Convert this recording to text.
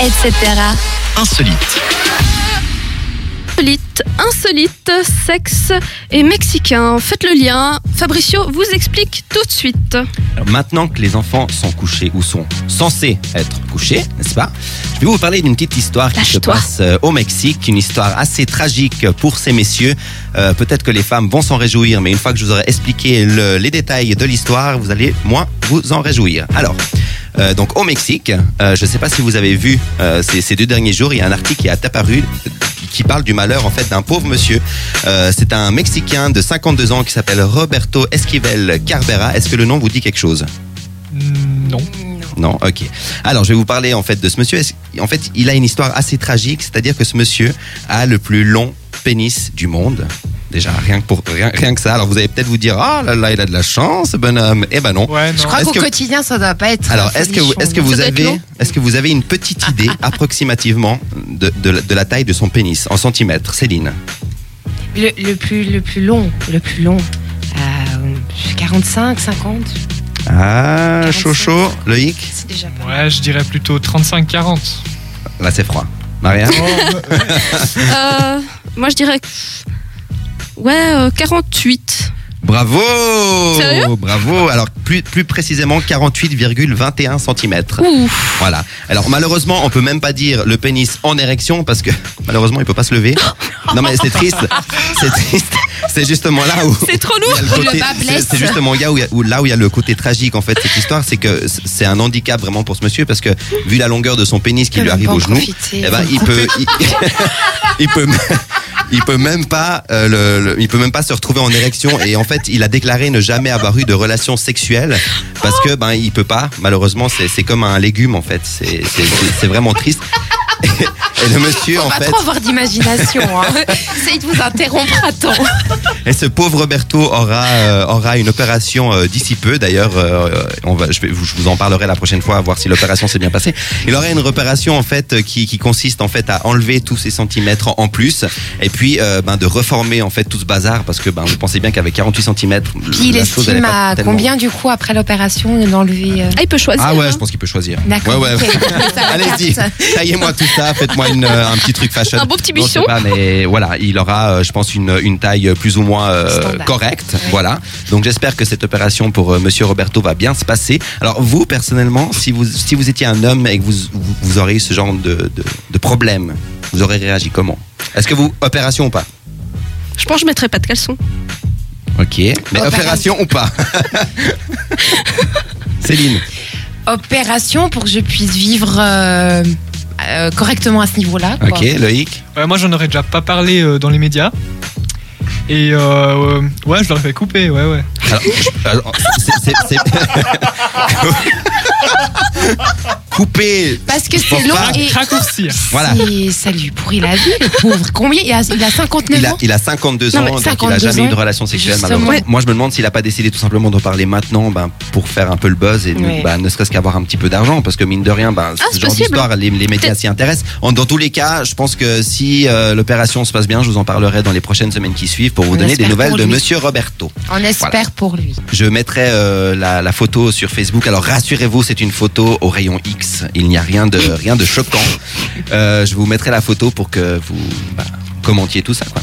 etc. Insolite. Insolite, insolite, sexe et mexicain. Faites le lien. Fabricio vous explique tout de suite. Alors, maintenant que les enfants sont couchés ou sont censés être couchés, n'est-ce pas? Je vais vous parler d'une petite histoire qui se passe euh, au Mexique, une histoire assez tragique pour ces messieurs. Euh, Peut-être que les femmes vont s'en réjouir, mais une fois que je vous aurai expliqué le- les détails de l'histoire, vous allez moins vous en réjouir. Alors. Euh, donc au Mexique, euh, je ne sais pas si vous avez vu euh, ces, ces deux derniers jours, il y a un article qui est apparu qui parle du malheur en fait d'un pauvre monsieur. Euh, c'est un Mexicain de 52 ans qui s'appelle Roberto Esquivel Carbera. Est-ce que le nom vous dit quelque chose? Mm, Non. non, ok. Alors, je vais vous parler en fait de ce monsieur. En fait, il a une histoire assez tragique, c'est-à-dire que ce monsieur a le plus long pénis du monde. Déjà, rien que pour rien, rien que ça. Alors, vous allez peut-être vous dire, ah là là, il a de la chance, ce bonhomme. Eh ben non. Ouais, non. Je crois Est-ce qu'au que- quotidien, ça doit pas être. Alors, est-ce que, vous- est-ce que vous avez, est-ce que vous avez une petite idée approximativement de, de la- de la taille de son pénis en centimètres, Céline? Le, le plus, le plus long, le plus long. euh, 45, 50, Ah, 45. chaud chaud, Loïc? c'est déjà pas mal. Ouais, je dirais plutôt 35-40. Là, c'est froid. Maria Euh, moi je dirais. Ouais, euh, 48. Bravo Sérieux? Bravo Alors, plus, plus précisément, 48,21 cm. Ouf. Voilà. Alors malheureusement, on peut même pas dire le pénis en érection parce que malheureusement, il peut pas se lever. Non mais c'est triste. C'est triste. C'est justement là où C'est trop lourd. le côté- Le bas c'est- justement là où, il y a- où- là où il y a le côté tragique en fait de cette histoire, c'est que c'est un handicap vraiment pour ce monsieur parce que vu la longueur de son pénis qui Il lui arrive au en genou, profiter. eh ben, il peut il, il peut il peut même pas euh, le- le- il peut même pas se retrouver en érection. Et en fait il a déclaré ne jamais avoir eu de relations sexuelles parce que ben il peut pas. Malheureusement c'est c'est comme un légume en fait. C'est- c'est- c'est vraiment triste et le monsieur Faut en pas fait trop avoir d'imagination. Hein. Essayez de vous interrompre à temps. et ce pauvre Roberto aura euh, aura une opération euh, d'ici peu d'ailleurs euh, on va je, vais, je vous en parlerai la prochaine fois à voir si l'opération s'est bien passée il aura une opération en fait qui, qui consiste en fait à enlever tous ces centimètres en plus et puis euh, ben de reformer en fait tout ce bazar parce que ben vous pensez bien qu'avec 48 centimètres Puis il estime à tellement- combien du coup après l'opération d'enlever. euh, Ah, il peut choisir. ah ouais hein. je pense qu'il peut choisir D'accord. ouais ouais allez-y taillez-moi tout ça faites-moi une, euh, un petit truc fashion Un beau petit Non, je sais bichon. pas, mais voilà, il aura, euh, je pense, une, une taille plus ou moins euh, correcte. Voilà. Donc j'espère que cette opération pour euh, Monsieur Roberto va bien se passer. Alors vous, personnellement, si vous, si vous étiez un homme et que vous, vous, vous aurez eu ce genre de, de, de problème, vous aurez réagi comment? Est-ce que vous, opération ou pas? Je pense que je mettrais pas de caleçon. Ok. Mais Opération. opération ou pas? Céline Opération pour que je puisse vivre euh, euh, correctement à ce niveau-là. quoi. Ok. Loïc Ouais, moi, j'en aurais déjà pas parlé euh, dans les médias. Et euh, euh, ouais, je l'aurais fait couper, ouais, ouais. Alors, je- alors, c'est- c'est- c'est- Couper Parce que c'est long pas. et. Raccourcir. Voilà. Ça lui pourrit la vie, le pauvre. Combien il a, il a 59 Il a, ans il a 52 Non, ans, donc il a 52 jamais eu de relation sexuelle malheureusement. Ouais. Moi je me demande s'il a pas décidé tout simplement d'en parler maintenant ben, pour faire un peu le buzz et Ouais. ben, ne serait-ce qu'avoir un petit peu d'argent parce que mine de rien ben, Ah, ce c'est genre d'histoire les, les médias s'y intéressent. En- dans tous les cas je pense que si euh, l'opération se passe bien je vous en parlerai dans les prochaines semaines qui suivent pour vous On donner des nouvelles de. Monsieur Roberto. On espère pour lui. Je mettrai euh, la, la photo sur Facebook. Alors rassurez-vous, c'est une photo au rayon X. Il n'y a rien de rien de choquant. Euh, je vous mettrai la photo pour que vous bah, commentiez tout ça. Quoi.